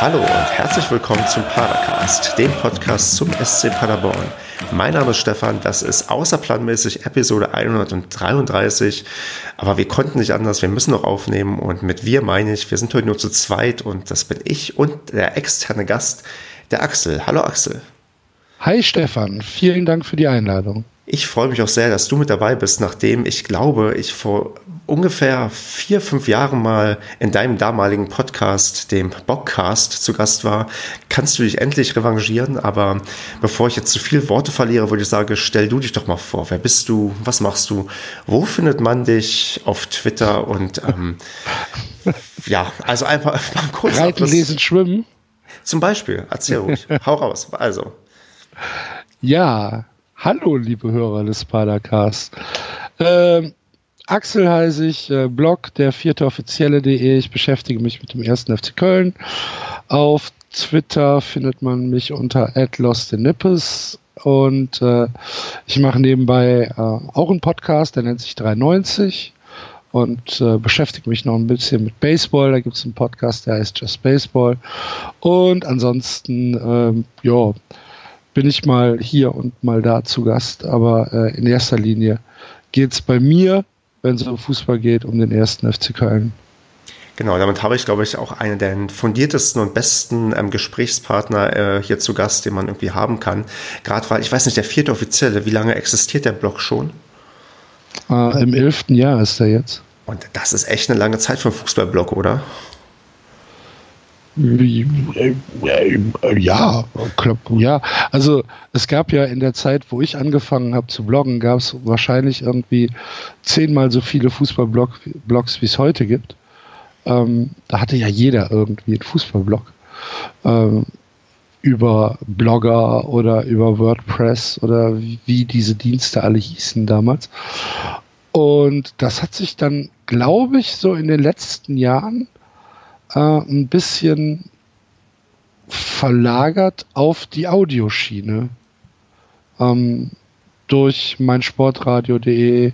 Hallo und herzlich willkommen zum Padercast, dem Podcast zum SC Paderborn. Mein Name ist Stefan, das ist außerplanmäßig Episode 133, aber wir konnten nicht anders, wir müssen noch aufnehmen und mit wir meine ich, wir sind heute nur zu zweit und das bin ich und der externe Gast, der Axel. Hallo Axel. Hi Stefan, vielen Dank für die Einladung. Ich freue mich auch sehr, dass du mit dabei bist, nachdem ich glaube, ich vor ungefähr vier, fünf Jahren mal in deinem damaligen Podcast, dem Bockcast, zu Gast war. Kannst du dich endlich revanchieren? Aber bevor ich jetzt zu viele Worte verliere, würde ich sagen, stell du dich doch mal vor. Wer bist du? Was machst du? Wo findet man dich auf Twitter? Und ähm, ja, also einfach mal kurz. Reiten, lesen, schwimmen. Zum Beispiel, erzähl ruhig. Hau raus. Also. Ja, Hallo, liebe Hörer des Padercast. Ähm, Axel heiße ich, äh, Blog der vierte offizielle.de. Ich beschäftige mich mit dem ersten FC Köln. Auf Twitter findet man mich unter @lostinippes und äh, ich mache nebenbei äh, auch einen Podcast, der nennt sich 390 und äh, beschäftige mich noch ein bisschen mit Baseball. Da gibt es einen Podcast, der heißt Just Baseball. Und ansonsten, ähm, ja, bin ich mal hier und mal da zu Gast, aber äh, in erster Linie geht es bei mir, wenn es um Fußball geht, um den ersten FC Köln. Genau, damit habe ich, glaube ich, auch einen der fundiertesten und besten ähm, Gesprächspartner äh, hier zu Gast, den man irgendwie haben kann. Gerade weil, ich weiß nicht, der vierte Offizielle, wie lange existiert der Blog schon? Äh, Im elften Jahr ist er jetzt. Und das ist echt eine lange Zeit für einen Fußballblog, oder? Ja, ja. Also es gab ja in der Zeit, wo ich angefangen habe zu bloggen, gab es wahrscheinlich irgendwie zehnmal so viele Fußballblogs, wie es heute gibt. Ähm, da hatte ja jeder irgendwie einen Fußballblog. Ähm, über Blogger oder über WordPress oder wie, wie diese Dienste alle hießen damals. Und das hat sich dann, glaube ich, so in den letzten Jahren äh, ein bisschen verlagert auf die Audioschiene. Ähm, durch meinsportradio.de,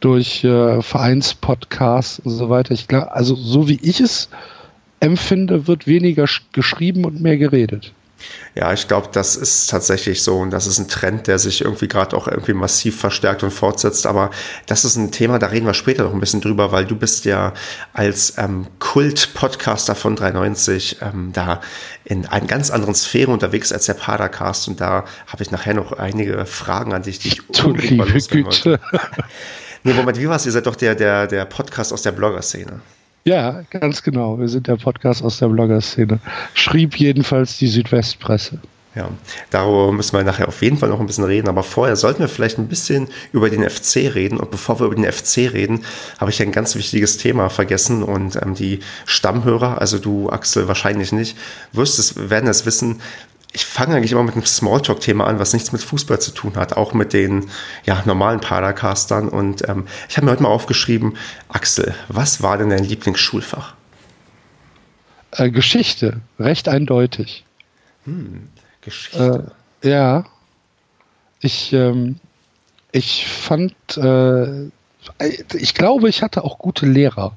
durch äh, Vereinspodcasts und so weiter. Ich glaube, also so wie ich es empfinde, wird weniger geschrieben und mehr geredet. Ja, ich glaube, das ist tatsächlich so und das ist ein Trend, der sich irgendwie gerade auch irgendwie massiv verstärkt und fortsetzt. Aber das ist ein Thema, da reden wir später noch ein bisschen drüber, weil du bist ja als ähm, Kult-Podcaster von 390 ähm, da in einer ganz anderen Sphäre unterwegs als der Padercast und da habe ich nachher noch einige Fragen an dich, die ich unbedingt mal loswerden Nee, Moment, wie war es? Ihr seid doch der, der, der Podcast aus der Blogger-Szene. Ja, ganz genau. Wir sind der Podcast aus der Blogger-Szene. Schrieb jedenfalls die Südwestpresse. Ja, darüber müssen wir nachher auf jeden Fall noch ein bisschen reden. Aber vorher sollten wir vielleicht ein bisschen über den FC reden. Und bevor wir über den FC reden, habe ich ein ganz wichtiges Thema vergessen. Und ähm, die Stammhörer, also du Axel wahrscheinlich nicht, wirst es, werden es wissen, ich fange eigentlich immer mit einem Smalltalk-Thema an, was nichts mit Fußball zu tun hat, auch mit den ja, normalen Padercastern. Und ähm, ich habe mir heute mal aufgeschrieben, Axel, was war denn dein Lieblingsschulfach? Äh, Geschichte, recht eindeutig. Hm, Geschichte. Äh, ja. Ich, ähm, ich fand, äh, ich glaube, ich hatte auch gute Lehrer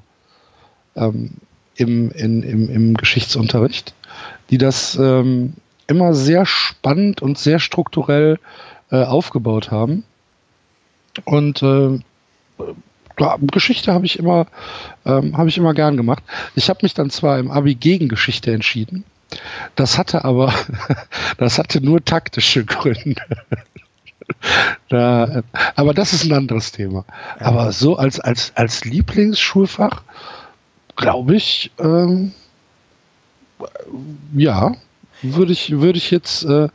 ähm, im, in, im, im Geschichtsunterricht, die das ähm, immer sehr spannend und sehr strukturell äh, aufgebaut haben. Und äh, Geschichte habe ich immer ähm, habe ich immer gern gemacht. Ich habe mich dann zwar im Abi gegen Geschichte entschieden. Das hatte aber das hatte nur taktische Gründe. da, äh, aber das ist ein anderes Thema. Ja. Aber so als als als Lieblingsschulfach glaube ich ähm, ja würde ich, würde ich jetzt äh,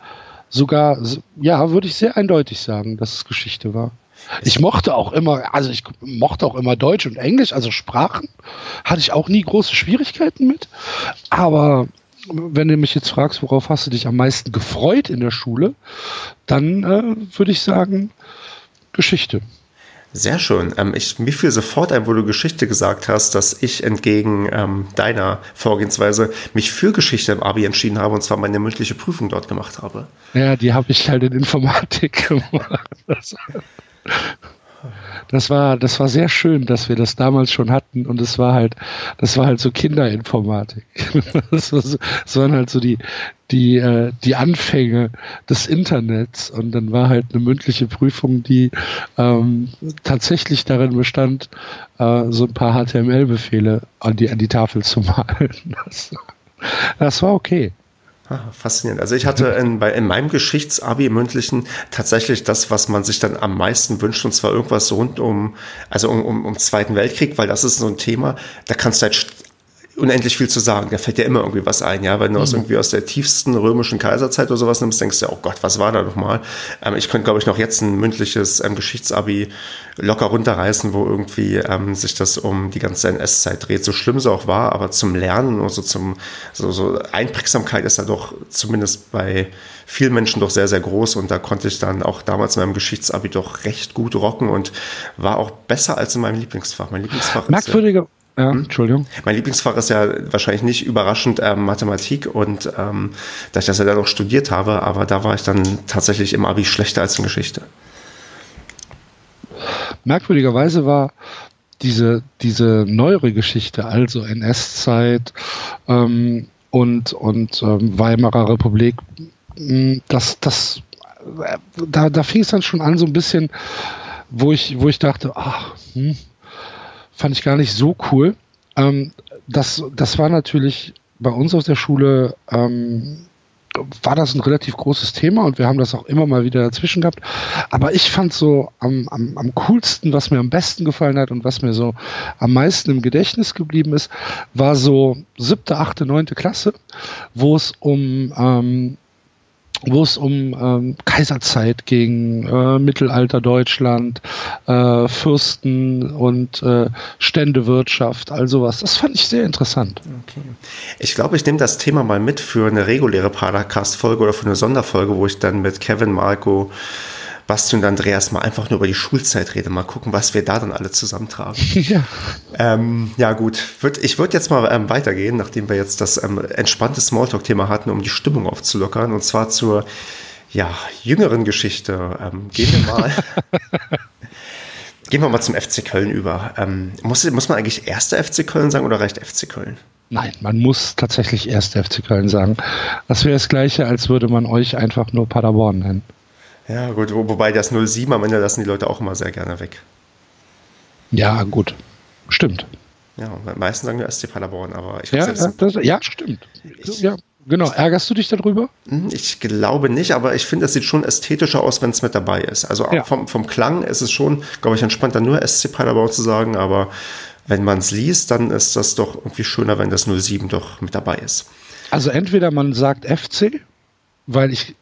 sogar, ja, würde ich sehr eindeutig sagen, dass es Geschichte war. Ich mochte auch immer, also ich mochte auch immer Deutsch und Englisch, also Sprachen hatte ich auch nie große Schwierigkeiten mit. Aber wenn du mich jetzt fragst, worauf hast du dich am meisten gefreut in der Schule, dann äh, würde ich sagen Geschichte. Sehr schön. Ähm, ich, mir fiel sofort ein, wo du Geschichte gesagt hast, dass ich entgegen ähm, deiner Vorgehensweise mich für Geschichte im Abi entschieden habe und zwar meine mündliche Prüfung dort gemacht habe. Ja, die habe ich halt in Informatik gemacht. Das, war, das war sehr schön, dass wir das damals schon hatten und es war halt, das war halt so Kinderinformatik. das, war so, das waren halt so die, die, äh, die Anfänge des Internets und dann war halt eine mündliche Prüfung, die ähm, tatsächlich darin bestand, äh, so ein paar HTML-Befehle an die, an die Tafel zu malen. Das, das war okay. Ah, faszinierend. Also ich hatte in, bei, in meinem Geschichtsabi mündlichen tatsächlich das, was man sich dann am meisten wünscht, und zwar irgendwas rund um, also um, um, um Zweiten Weltkrieg, weil das ist so ein Thema, da kannst du halt unendlich viel zu sagen. Da fällt dir immer irgendwie was ein, ja. Wenn du mhm. aus irgendwie aus der tiefsten römischen Kaiserzeit oder sowas nimmst, denkst du, oh Gott, was war da nochmal? Ähm, ich könnte, glaube ich, noch jetzt ein mündliches ähm, Geschichtsabi locker runterreißen, wo irgendwie ähm, sich das um die ganze NS-Zeit dreht. So schlimm es auch war, aber zum Lernen und so zum, so, so Einprägsamkeit ist da doch zumindest bei vielen Menschen doch sehr, sehr groß und da konnte ich dann auch damals in meinem Geschichtsabi doch recht gut rocken und war auch besser als in meinem Lieblingsfach. Mein Lieblingsfach Merkwürdige, ist, ja, hm? Entschuldigung. Mein Lieblingsfach ist ja wahrscheinlich nicht überraschend ähm, Mathematik und ähm, da ich das ja dann auch studiert habe, aber da war ich dann tatsächlich im Abi schlechter als in Geschichte. Merkwürdigerweise war diese, diese neuere Geschichte, also NS-Zeit ähm, und, und ähm, Weimarer Republik, hm, das, das, äh, da, da fing es dann schon an, so ein bisschen, wo ich, wo ich dachte, ach, hm, fand ich gar nicht so cool. Ähm, das, das war natürlich bei uns aus der Schule, ähm, war das ein relativ großes Thema und wir haben das auch immer mal wieder dazwischen gehabt. Aber ich fand so am, am, am coolsten, was mir am besten gefallen hat und was mir so am meisten im Gedächtnis geblieben ist, war so siebte, achte, neunte Klasse, wo es um ähm, wo es um ähm, Kaiserzeit ging, äh, Mittelalter Deutschland, äh, Fürsten und äh, Ständewirtschaft, all sowas. Das fand ich sehr interessant. Okay. Ich glaube, ich nehme das Thema mal mit für eine reguläre Podcast-Folge oder für eine Sonderfolge, wo ich dann mit Kevin, Marco, Basti und Andreas mal einfach nur über die Schulzeit reden, mal gucken, was wir da dann alle zusammentragen. ja. Ähm, ja, gut. Ich würde jetzt mal ähm, weitergehen, nachdem wir jetzt das ähm, entspannte Smalltalk-Thema hatten, um die Stimmung aufzulockern, und zwar zur ja, jüngeren Geschichte. Ähm, gehen wir mal. Gehen wir mal zum FC Köln über. Ähm, muss, muss man eigentlich erster FC Köln sagen oder reicht FC Köln? Nein, man muss tatsächlich erster FC Köln sagen. Das wäre das Gleiche, als würde man euch einfach nur Paderborn nennen. Ja, gut, wobei das 07 am Ende lassen die Leute auch immer sehr gerne weg. Ja, gut. Stimmt. Ja, meistens sagen wir SC Paderborn, aber ich ja, das, ja, stimmt. Ich, ja, genau. Ärgerst du dich darüber? Hm, ich glaube nicht, aber ich finde, es sieht schon ästhetischer aus, wenn es mit dabei ist. Also ja. vom, vom Klang ist es schon, glaube ich, entspannter, nur SC Paderborn zu sagen, aber wenn man es liest, dann ist das doch irgendwie schöner, wenn das 07 doch mit dabei ist. Also entweder man sagt FC, weil ich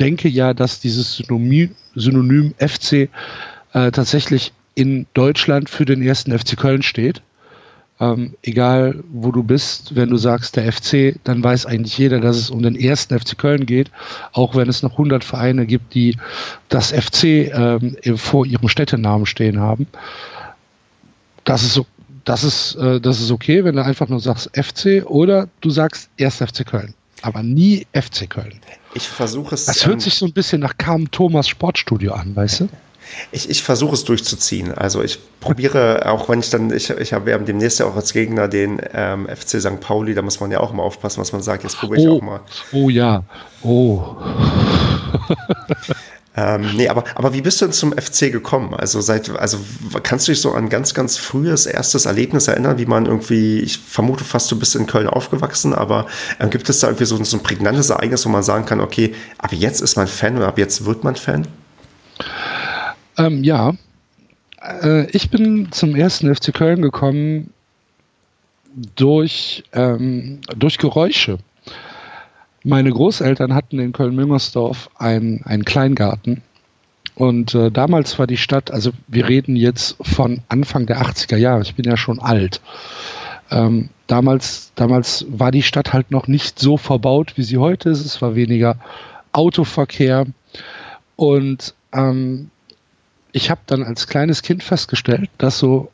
denke ja, dass dieses Synonym, Synonym FC äh, tatsächlich in Deutschland für den ersten FC Köln steht. Ähm, egal wo du bist, wenn du sagst der FC, dann weiß eigentlich jeder, dass es um den ersten FC Köln geht, auch wenn es noch 100 Vereine gibt, die das FC ähm, vor ihrem Städtenamen stehen haben. Das ist so, das ist, äh, das ist okay, wenn du einfach nur sagst FC oder du sagst erst FC Köln aber nie FC Köln. Ich versuche es. Das hört ähm, sich so ein bisschen nach Carmen Thomas Sportstudio an, weißt du? Ich, ich versuche es durchzuziehen. Also ich probiere, auch wenn ich dann, ich, ich habe ja demnächst ja auch als Gegner den ähm, FC St. Pauli, da muss man ja auch mal aufpassen, was man sagt. Jetzt probiere ich oh, auch mal. Oh ja. Oh. Ähm, nee, aber, aber wie bist du denn zum FC gekommen? Also seit, also kannst du dich so an ganz, ganz frühes erstes Erlebnis erinnern, wie man irgendwie, ich vermute fast, du bist in Köln aufgewachsen, aber ähm, gibt es da irgendwie so, so ein prägnantes Ereignis, wo man sagen kann, okay, ab jetzt ist man Fan oder ab jetzt wird man Fan? Ähm, ja, äh, ich bin zum ersten FC Köln gekommen durch, ähm, durch Geräusche. Meine Großeltern hatten in Köln-Müngersdorf einen, einen Kleingarten. Und äh, damals war die Stadt, also wir reden jetzt von Anfang der 80er Jahre, ich bin ja schon alt. Ähm, damals, damals war die Stadt halt noch nicht so verbaut, wie sie heute ist. Es war weniger Autoverkehr. Und ähm, ich habe dann als kleines Kind festgestellt, dass so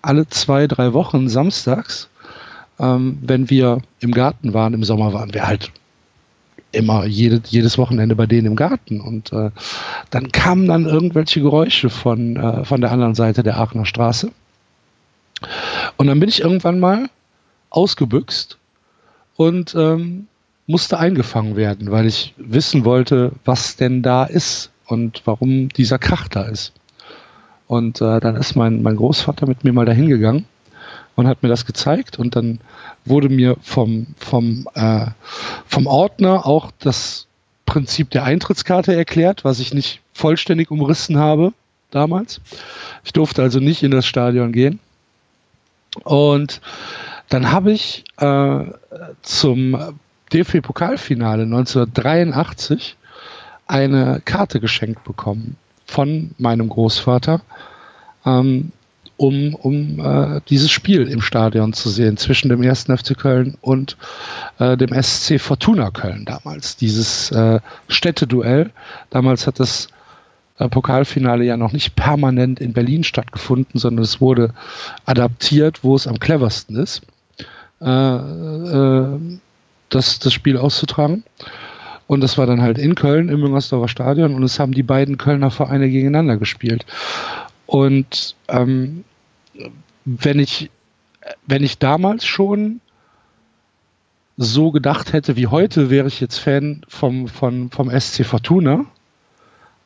alle zwei, drei Wochen samstags, ähm, wenn wir im Garten waren, im Sommer waren wir halt immer jede, jedes Wochenende bei denen im Garten. Und äh, dann kamen dann irgendwelche Geräusche von, äh, von der anderen Seite der Aachener Straße. Und dann bin ich irgendwann mal ausgebüxt und ähm, musste eingefangen werden, weil ich wissen wollte, was denn da ist und warum dieser Krach da ist. Und äh, dann ist mein, mein Großvater mit mir mal dahin gegangen und hat mir das gezeigt und dann wurde mir vom, vom, äh, vom Ordner auch das Prinzip der Eintrittskarte erklärt, was ich nicht vollständig umrissen habe damals. Ich durfte also nicht in das Stadion gehen. Und dann habe ich äh, zum DFB-Pokalfinale 1983 eine Karte geschenkt bekommen von meinem Großvater, ähm, um, um äh, dieses Spiel im Stadion zu sehen zwischen dem ersten FC Köln und äh, dem SC Fortuna Köln damals. Dieses äh, Städteduell. Damals hat das äh, Pokalfinale ja noch nicht permanent in Berlin stattgefunden, sondern es wurde adaptiert, wo es am cleversten ist, äh, äh, das, das Spiel auszutragen. Und das war dann halt in Köln im Müngersdorfer Stadion und es haben die beiden Kölner Vereine gegeneinander gespielt. Und ähm, wenn ich, wenn ich damals schon so gedacht hätte wie heute, wäre ich jetzt Fan vom, vom, vom SC Fortuna.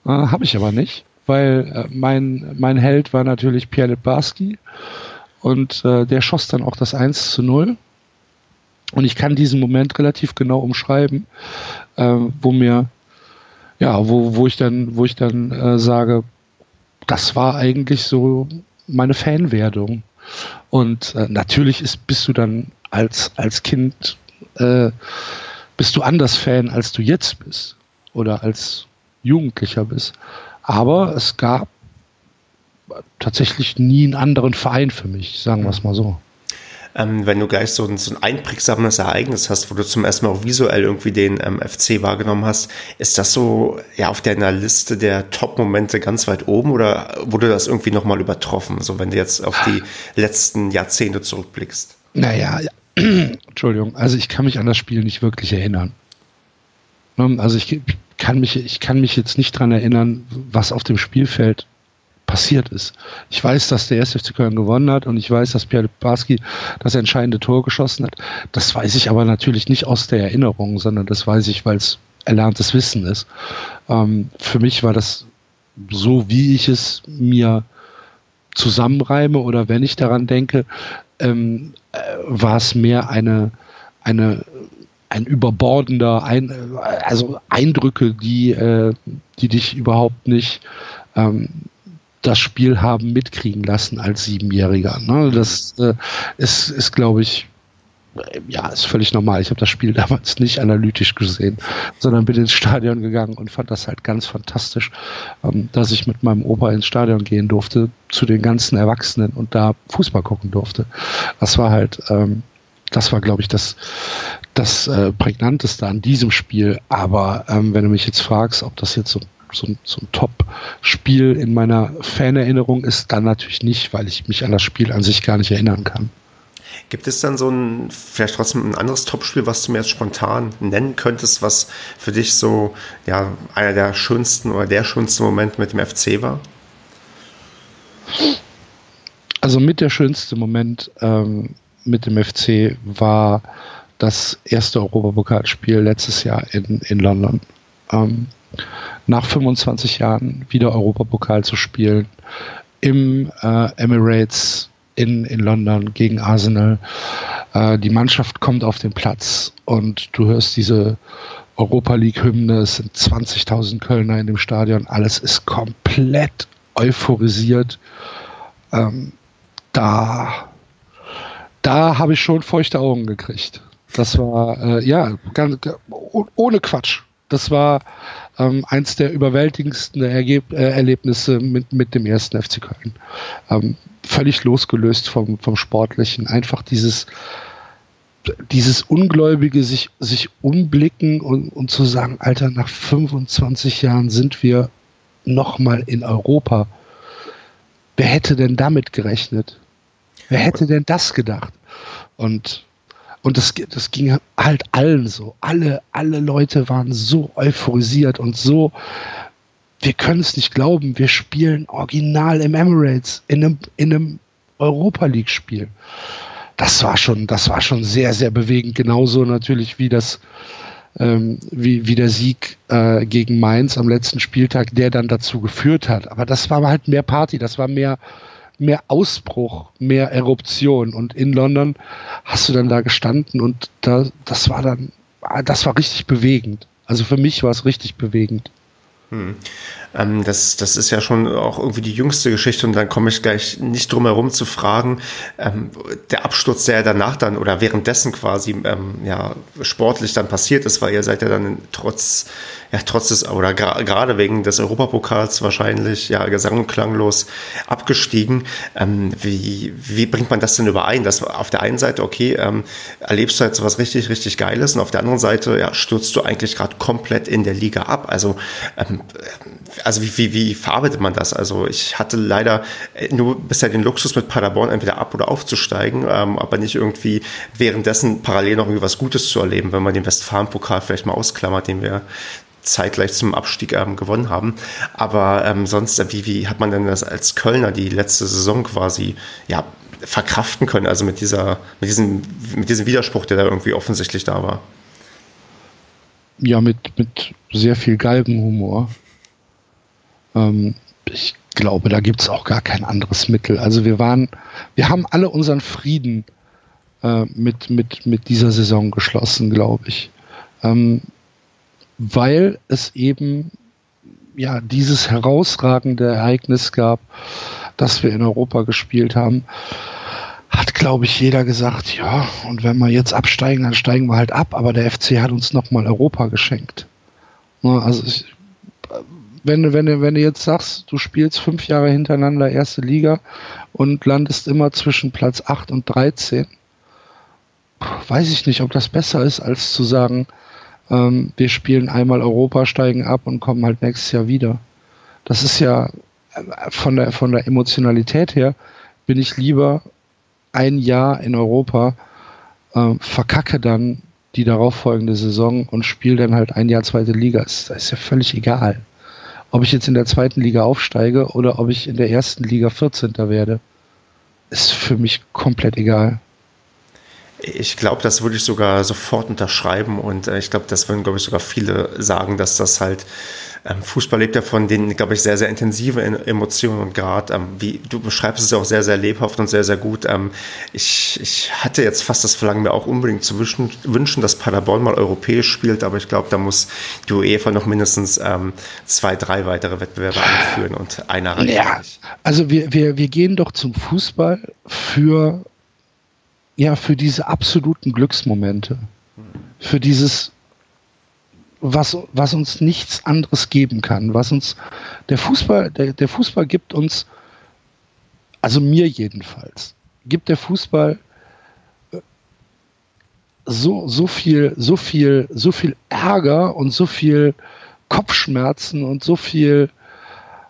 Äh, Habe ich aber nicht, weil äh, mein, mein Held war natürlich Pierre Lebarski und äh, der schoss dann auch das 1 zu 0. Und ich kann diesen Moment relativ genau umschreiben, äh, wo mir, ja, wo, wo ich dann, wo ich dann äh, sage, das war eigentlich so meine Fanwerdung. Und äh, natürlich ist, bist du dann als, als Kind, äh, bist du anders Fan, als du jetzt bist. Oder als Jugendlicher bist. Aber es gab tatsächlich nie einen anderen Verein für mich, sagen wir es mal so ähm, wenn du gleich so ein, so ein einprägsames Ereignis hast, wo du zum ersten Mal auch visuell irgendwie den ähm, FC wahrgenommen hast, ist das so ja auf deiner Liste der Top-Momente ganz weit oben oder wurde das irgendwie nochmal übertroffen, so wenn du jetzt auf die letzten Jahrzehnte zurückblickst? Naja, ja. Entschuldigung, also ich kann mich an das Spiel nicht wirklich erinnern. Ne, also ich kann mich, ich kann mich jetzt nicht dran erinnern, was auf dem Spielfeld passiert ist. Ich weiß, dass der erste FC Köln gewonnen hat und ich weiß, dass Pierre Barski das entscheidende Tor geschossen hat. Das weiß ich aber natürlich nicht aus der Erinnerung, sondern das weiß ich, weil es erlerntes Wissen ist. Ähm, für mich war das so, wie ich es mir zusammenreime oder wenn ich daran denke, ähm, äh, war es mehr eine, eine ein überbordender, ein, also Eindrücke, die, äh, die dich überhaupt nicht ähm, das Spiel haben mitkriegen lassen als Siebenjähriger. Ne? Das äh, ist, ist glaube ich, ja, ist völlig normal. Ich habe das Spiel damals nicht analytisch gesehen, sondern bin ins Stadion gegangen und fand das halt ganz fantastisch, ähm, dass ich mit meinem Opa ins Stadion gehen durfte, zu den ganzen Erwachsenen und da Fußball gucken durfte. Das war halt, ähm, das war, glaube ich, das, das äh, prägnanteste an diesem Spiel. Aber ähm, wenn du mich jetzt fragst, ob das jetzt so so, so ein Top-Spiel in meiner Fanerinnerung ist, dann natürlich nicht, weil ich mich an das Spiel an sich gar nicht erinnern kann. Gibt es dann so ein, vielleicht trotzdem ein anderes Topspiel, was du mir jetzt spontan nennen könntest, was für dich so, ja, einer der schönsten oder der schönste Moment mit dem FC war? Also mit der schönste Moment ähm, mit dem FC war das erste Europapokalspiel letztes Jahr in, in London. Ähm, nach 25 Jahren wieder Europapokal zu spielen im äh, Emirates in, in London gegen Arsenal. Äh, die Mannschaft kommt auf den Platz und du hörst diese Europa League-Hymne, es sind 20.000 Kölner in dem Stadion, alles ist komplett euphorisiert. Ähm, da da habe ich schon feuchte Augen gekriegt. Das war, äh, ja, ganz, ohne Quatsch. Das war ähm, eins der überwältigendsten Ergeb äh, Erlebnisse mit, mit dem ersten FC Köln. Ähm, völlig losgelöst vom, vom Sportlichen. Einfach dieses, dieses Ungläubige sich, sich umblicken und, und zu sagen, Alter, nach 25 Jahren sind wir nochmal in Europa. Wer hätte denn damit gerechnet? Wer hätte denn das gedacht? Und Und das, das ging halt allen so. Alle, alle Leute waren so euphorisiert und so, wir können es nicht glauben, wir spielen original im Emirates, in einem, in einem Europa League-Spiel. Das war schon, das war schon sehr, sehr bewegend. Genauso natürlich wie das, ähm, wie, wie der Sieg äh, gegen Mainz am letzten Spieltag, der dann dazu geführt hat. Aber das war halt mehr Party, das war mehr, mehr Ausbruch, mehr Eruption. Und in London hast du dann da gestanden und da, das war dann, das war richtig bewegend. Also für mich war es richtig bewegend. Hm. Ähm, das, das ist ja schon auch irgendwie die jüngste Geschichte und dann komme ich gleich nicht drum herum zu fragen, ähm, der Absturz, der ja danach dann oder währenddessen quasi ähm, ja, sportlich dann passiert ist, weil ihr seid ja dann trotz, ja, trotz des, oder gerade wegen des Europapokals wahrscheinlich ja gesang- und klanglos abgestiegen. Ähm, wie, wie bringt man das denn überein? Dass auf der einen Seite, okay, ähm, erlebst du jetzt was richtig, richtig Geiles und auf der anderen Seite ja, stürzt du eigentlich gerade komplett in der Liga ab. Also ähm, also wie, wie, wie verarbeitet man das? Also ich hatte leider nur bisher den Luxus mit Paderborn entweder ab oder aufzusteigen, ähm, aber nicht irgendwie währenddessen parallel noch irgendwie was Gutes zu erleben, wenn man den Westfalen-Pokal vielleicht mal ausklammert, den wir zeitgleich zum Abstieg ähm, gewonnen haben. Aber ähm, sonst, äh, wie, wie hat man denn das als Kölner die letzte Saison quasi ja, verkraften können? Also mit dieser, mit diesem, mit diesem Widerspruch, der da irgendwie offensichtlich da war. Ja, mit, mit sehr viel Galgenhumor. Ähm, ich glaube, da gibt es auch gar kein anderes Mittel. Also wir waren, wir haben alle unseren Frieden äh, mit, mit, mit dieser Saison geschlossen, glaube ich. Ähm, weil es eben ja dieses herausragende Ereignis gab, dass wir in Europa gespielt haben, hat, glaube ich, jeder gesagt, ja, und wenn wir jetzt absteigen, dann steigen wir halt ab, aber der FC hat uns nochmal Europa geschenkt. Also ich, wenn du, wenn wenn du jetzt sagst, du spielst fünf Jahre hintereinander erste Liga und landest immer zwischen Platz 8 und 13, weiß ich nicht, ob das besser ist, als zu sagen, ähm, wir spielen einmal Europa, steigen ab und kommen halt nächstes Jahr wieder. Das ist ja äh, von der, von der Emotionalität her, bin ich lieber ein Jahr in Europa, äh, verkacke dann die darauffolgende Saison und spiele dann halt ein Jahr zweite Liga. Das ist ja völlig egal ob ich jetzt in der zweiten Liga aufsteige oder ob ich in der ersten Liga 14. werde, ist für mich komplett egal. Ich glaube, das würde ich sogar sofort unterschreiben und äh, ich glaube, das würden, glaube ich, sogar viele sagen, dass das halt ähm, Fußball lebt ja von den, glaube ich, sehr, sehr intensive Emotionen und gerade, ähm, wie du beschreibst es ja auch sehr, sehr lebhaft und sehr, sehr gut. Ähm, ich, ich hatte jetzt fast das Verlangen, mir auch unbedingt zu wünschen, wünschen dass Paderborn mal europäisch spielt, aber ich glaube, da muss die UEFA noch mindestens ähm, zwei, drei weitere Wettbewerbe einführen und einer reicht ja, nicht. Also wir, wir, wir gehen doch zum Fußball für, ja, für diese absoluten Glücksmomente. Für dieses was, was uns nichts anderes geben kann, was uns der Fußball, der, der Fußball gibt uns, also mir jedenfalls, gibt der Fußball äh, so, so viel, so viel, so viel Ärger und so viel Kopfschmerzen und so viel,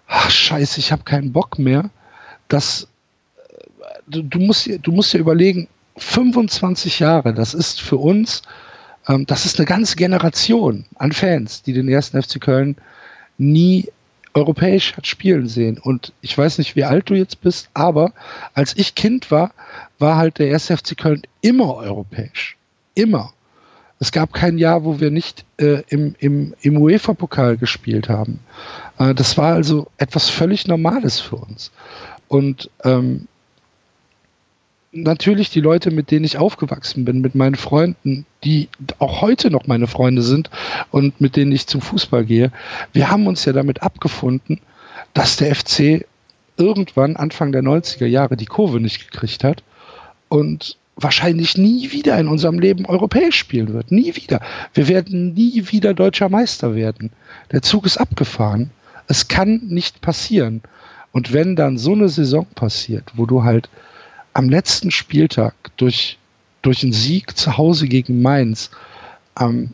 ach, scheiße, ich habe keinen Bock mehr, dass äh, du, du, musst, du musst dir überlegen, 25 Jahre, das ist für uns ähm, das ist eine ganze Generation an Fans, die den ersten FC Köln nie europäisch hat spielen sehen. Und ich weiß nicht, wie alt du jetzt bist, aber als ich Kind war, war halt der erste FC Köln immer europäisch. Immer. Es gab kein Jahr, wo wir nicht äh, im, im, im UEFA-Pokal gespielt haben. Äh, das war also etwas völlig Normales für uns. Und ähm, natürlich die Leute, mit denen ich aufgewachsen bin, mit meinen Freunden, die auch heute noch meine Freunde sind und mit denen ich zum Fußball gehe, wir haben uns ja damit abgefunden, dass der FC irgendwann Anfang der 90er Jahre die Kurve nicht gekriegt hat und wahrscheinlich nie wieder in unserem Leben europäisch spielen wird. Nie wieder. Wir werden nie wieder deutscher Meister werden. Der Zug ist abgefahren. Es kann nicht passieren. Und wenn dann so eine Saison passiert, wo du halt am letzten Spieltag durch, durch einen Sieg zu Hause gegen Mainz ähm,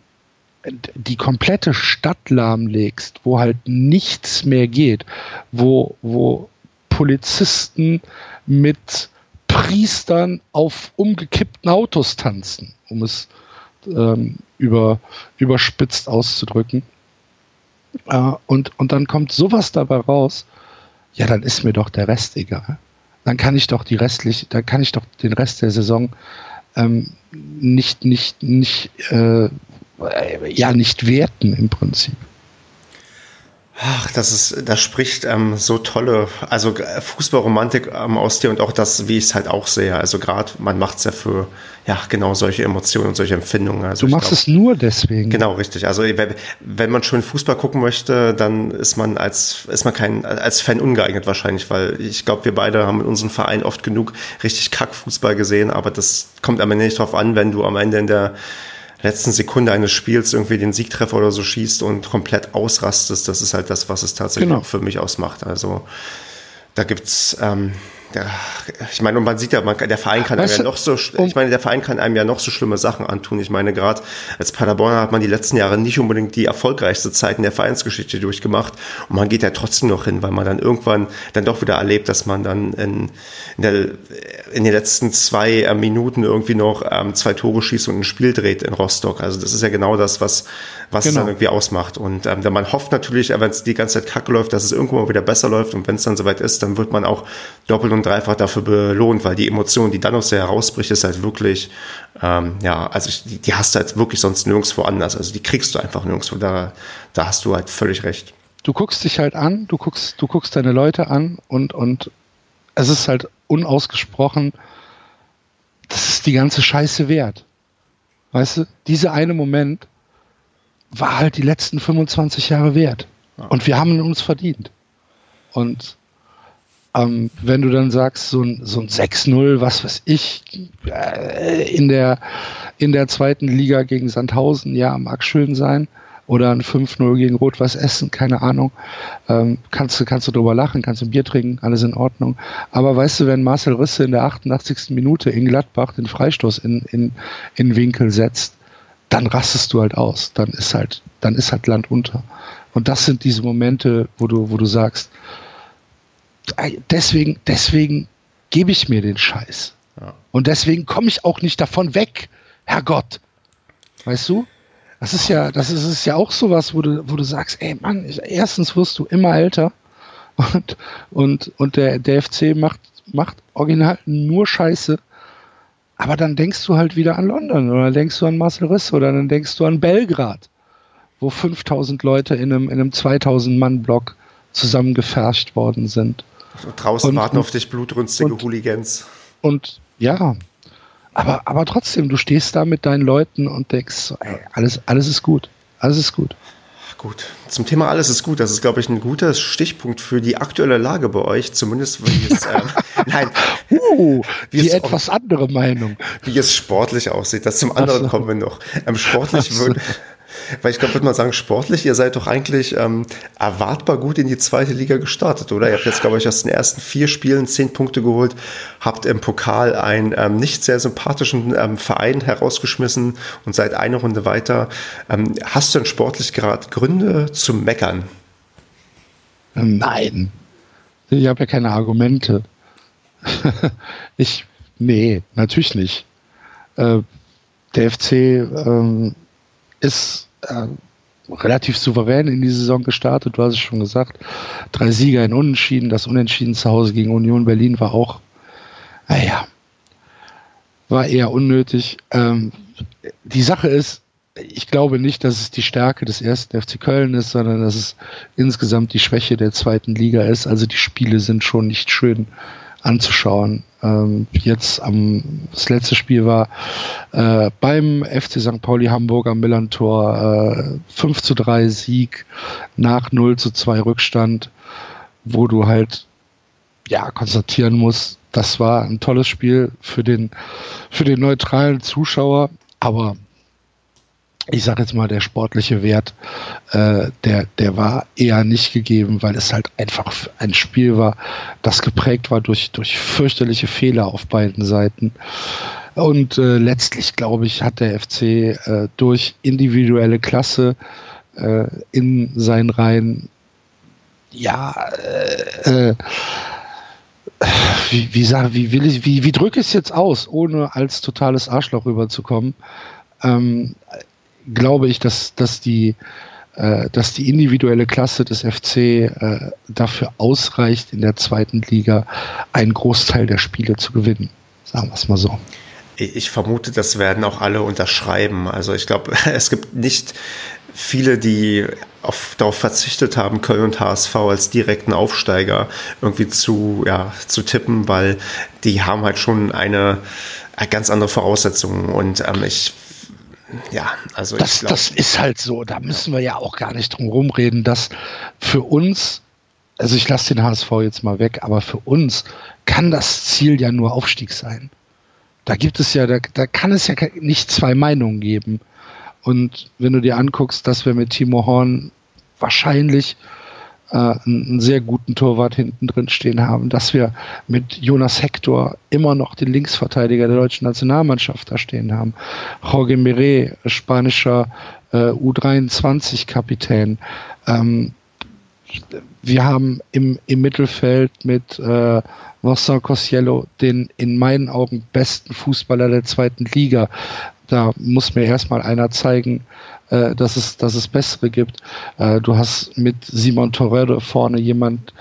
die komplette Stadt lahmlegst, wo halt nichts mehr geht, wo, wo Polizisten mit Priestern auf umgekippten Autos tanzen, um es ähm, über, überspitzt auszudrücken. Äh, und, und dann kommt sowas dabei raus, ja, dann ist mir doch der Rest egal. Dann kann ich doch die restliche, dann kann ich doch den Rest der Saison ähm, nicht, nicht, nicht, äh, ja, nicht werten im Prinzip. Ach, das ist, das spricht ähm, so tolle, also äh, Fußballromantik ähm, aus dir und auch das, wie ich es halt auch sehe. Also gerade, man macht es ja für, ja, genau solche Emotionen und solche Empfindungen. Also du machst glaub, es nur deswegen. Genau, richtig. Also wenn, wenn man schön Fußball gucken möchte, dann ist man als, ist man kein, als Fan ungeeignet wahrscheinlich, weil ich glaube, wir beide haben in unserem Verein oft genug richtig Kack-Fußball gesehen, aber das kommt am Ende nicht drauf an, wenn du am Ende in der letzten Sekunde eines Spiels irgendwie den Siegtreffer oder so schießt und komplett ausrastest, das ist halt das, was es tatsächlich genau. für mich ausmacht. Also da gibt's ähm, ja, ich meine, und man sieht ja, man, der Verein kann weißt einem ja noch so, ich meine, der Verein kann einem ja noch so schlimme Sachen antun. Ich meine, gerade als Paderborner hat man die letzten Jahre nicht unbedingt die erfolgreichste Zeit in der Vereinsgeschichte durchgemacht. Und man geht ja trotzdem noch hin, weil man dann irgendwann dann doch wieder erlebt, dass man dann in, in, der, in den letzten zwei äh, Minuten irgendwie noch ähm, zwei Tore schießt und ein Spiel dreht in Rostock. Also das ist ja genau das, was, was genau. es dann irgendwie ausmacht. Und ähm, man hofft natürlich, wenn es die ganze Zeit kacke läuft, dass es irgendwann mal wieder besser läuft. Und wenn es dann soweit ist, dann wird man auch doppelt und dreifach dafür belohnt, weil die Emotion, die dann aus der herausbricht, ist halt wirklich, ähm, ja, also ich, die, die hast du halt wirklich sonst nirgendwo anders. Also die kriegst du einfach nirgendwo. Da, da hast du halt völlig recht. Du guckst dich halt an, du guckst, du guckst deine Leute an und, und es ist halt unausgesprochen, das ist die ganze Scheiße wert. Weißt du, dieser eine Moment, war halt die letzten 25 Jahre wert. Und wir haben ihn uns verdient. Und ähm, wenn du dann sagst, so ein, so ein 6-0, was weiß ich, äh, in, der, in der zweiten Liga gegen Sandhausen, ja, mag schön sein. Oder ein 5-0 gegen Rot-Weiß Essen, keine Ahnung. Ähm, kannst, du, kannst du drüber lachen, kannst du ein Bier trinken, alles in Ordnung. Aber weißt du, wenn Marcel Risse in der 88. Minute in Gladbach den Freistoß in, in, in Winkel setzt, dann rastest du halt aus. Dann ist halt, dann ist halt Land unter. Und das sind diese Momente, wo du, wo du sagst, deswegen, deswegen gebe ich mir den Scheiß. Ja. Und deswegen komme ich auch nicht davon weg, Herrgott. Weißt du? Das ist ja, das ist, ist ja auch sowas, wo du, wo du sagst, ey Mann, erstens wirst du immer älter und, und, und der, der FC macht, macht original nur Scheiße aber dann denkst du halt wieder an London oder denkst du an Marcel Riss oder dann denkst du an Belgrad, wo 5000 Leute in einem, in einem 2000-Mann-Block zusammengefercht worden sind. Draußen und, warten auf dich blutrünstige und, Hooligans. Und ja, aber, aber trotzdem, du stehst da mit deinen Leuten und denkst, so, ey, alles, alles ist gut. Alles ist gut. Gut, zum Thema alles ist gut. Das ist, glaube ich, ein guter Stichpunkt für die aktuelle Lage bei euch, zumindest wie es, ähm, nein, uh, wie die etwas andere Meinung, wie es sportlich aussieht. Das zum anderen so. kommen wir noch. Ähm, sportlich so. würde weil ich glaube, würde man sagen, sportlich, ihr seid doch eigentlich ähm, erwartbar gut in die zweite Liga gestartet, oder? Ihr habt jetzt, glaube ich, aus den ersten vier Spielen zehn Punkte geholt, habt im Pokal einen ähm, nicht sehr sympathischen ähm, Verein herausgeschmissen und seid eine Runde weiter. Ähm, hast du denn sportlich gerade Gründe zum Meckern? Nein. Ich habe ja keine Argumente. ich, nee, natürlich nicht. Äh, der FC ähm, ist äh, relativ souverän in die Saison gestartet. Du hast es schon gesagt. Drei Sieger in Unentschieden. Das Unentschieden zu Hause gegen Union Berlin war auch, naja, war eher unnötig. Ähm, die Sache ist, ich glaube nicht, dass es die Stärke des ersten FC Köln ist, sondern dass es insgesamt die Schwäche der zweiten Liga ist. Also die Spiele sind schon nicht schön anzuschauen. Ähm, jetzt am, das letzte Spiel war äh, beim FC St. Pauli Hamburg am Millantor äh, 5 zu 3 Sieg nach 0 zu 2 Rückstand, wo du halt ja konstatieren musst, das war ein tolles Spiel für den, für den neutralen Zuschauer, aber ich sage jetzt mal, der sportliche Wert, äh, der, der war eher nicht gegeben, weil es halt einfach ein Spiel war, das geprägt war durch, durch fürchterliche Fehler auf beiden Seiten. Und äh, letztlich, glaube ich, hat der FC äh, durch individuelle Klasse äh, in seinen Reihen, ja, äh, äh wie, wie, wie, will ich, wie, wie drücke ich es jetzt aus, ohne als totales Arschloch rüberzukommen? Ähm, glaube ich, dass, dass, die, äh, dass die individuelle Klasse des FC äh, dafür ausreicht, in der zweiten Liga einen Großteil der Spiele zu gewinnen. Sagen wir es mal so. Ich vermute, das werden auch alle unterschreiben. Also ich glaube, es gibt nicht viele, die auf, darauf verzichtet haben, Köln und HSV als direkten Aufsteiger irgendwie zu, ja, zu tippen, weil die haben halt schon eine, ganz andere Voraussetzungen. Und ähm, ich ja, also das, glaub, das ist halt so. Da müssen wir ja auch gar nicht drum rumreden, dass für uns, also ich lasse den HSV jetzt mal weg, aber für uns kann das Ziel ja nur Aufstieg sein. Da gibt es ja, da, da kann es ja nicht zwei Meinungen geben. Und wenn du dir anguckst, dass wir mit Timo Horn wahrscheinlich äh, einen sehr guten Torwart hinten drin stehen haben, dass wir mit Jonas Hector immer noch den Linksverteidiger der deutschen Nationalmannschaft da stehen haben, Jorge Mire, spanischer äh, U23-Kapitän. Ähm, wir haben im, im Mittelfeld mit äh, Vincent Cosiello den in meinen Augen besten Fußballer der zweiten Liga. Da muss mir erstmal einer zeigen, äh, dass, es, dass es bessere gibt. Äh, du hast mit Simon Torredo vorne jemand,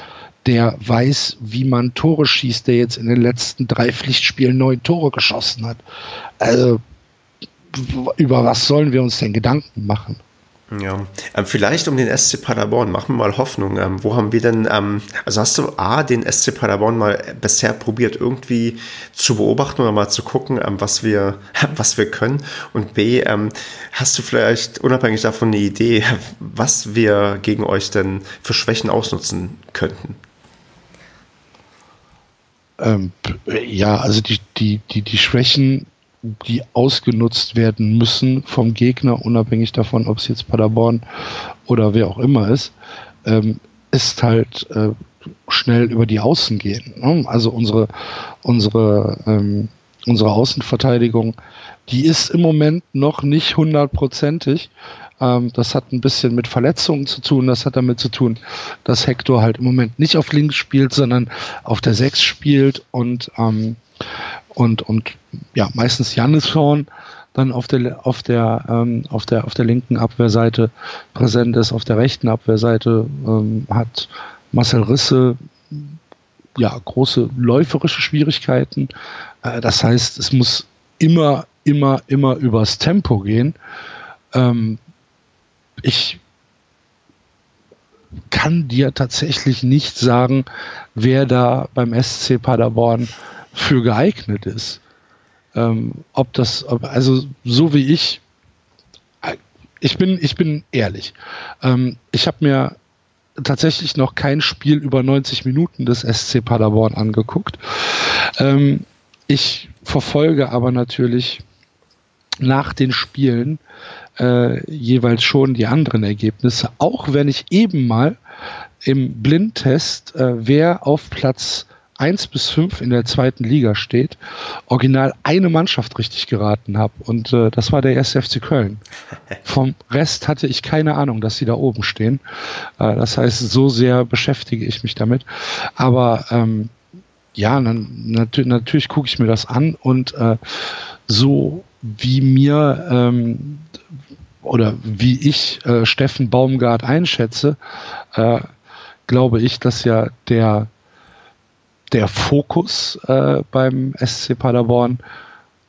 der weiß, wie man Tore schießt, der jetzt in den letzten drei Pflichtspielen neun Tore geschossen hat. Also, über was sollen wir uns denn Gedanken machen? Ja, ähm, vielleicht um den SC Paderborn, machen wir mal Hoffnung. Ähm, wo haben wir denn, ähm, also hast du A, den SC Paderborn mal bisher probiert, irgendwie zu beobachten oder mal zu gucken, was, wir, was wir können? Und B, hast du vielleicht unabhängig davon eine Idee, was wir gegen euch denn für Schwächen ausnutzen könnten? Ähm, ja, also die, die, die, die Schwächen die ausgenutzt werden müssen vom Gegner, unabhängig davon, ob es jetzt Paderborn oder wer auch immer ist, ähm, ist halt äh, schnell über die Außen gehen. Ne? Also unsere, unsere, ähm, unsere Außenverteidigung, die ist im Moment noch nicht hundertprozentig. Ähm, das hat ein bisschen mit Verletzungen zu tun. Das hat damit zu tun, dass Hector halt im Moment nicht auf links spielt, sondern auf der Sechs spielt und ähm, und, und ja, meistens Jannisson dann auf der, auf der, ähm, auf der, auf der linken Abwehrseite präsent ist, auf der rechten Abwehrseite ähm, hat Marcel Risse ja große läuferische Schwierigkeiten. Äh, das heißt, es muss immer, immer, immer übers Tempo gehen. Ähm, ich kann dir tatsächlich nicht sagen, wer da beim SC Paderborn für geeignet ist. Ähm, ob das, ob, also so wie ich, ich bin, ich bin ehrlich. Ähm, ich habe mir tatsächlich noch kein Spiel über 90 Minuten des SC Paderborn angeguckt. Ähm, ich verfolge aber natürlich nach den Spielen äh, jeweils schon die anderen Ergebnisse, auch wenn ich eben mal im Blindtest, äh, wer auf Platz 1 bis 5 in der zweiten Liga steht, original eine Mannschaft richtig geraten habe. Und äh, das war der erste FC Köln. Vom Rest hatte ich keine Ahnung, dass sie da oben stehen. Äh, das heißt, so sehr beschäftige ich mich damit. Aber ähm, ja, nat natürlich gucke ich mir das an und äh, so wie mir ähm, oder wie ich äh, Steffen Baumgart einschätze, äh, glaube ich, dass ja der der Fokus äh, beim SC Paderborn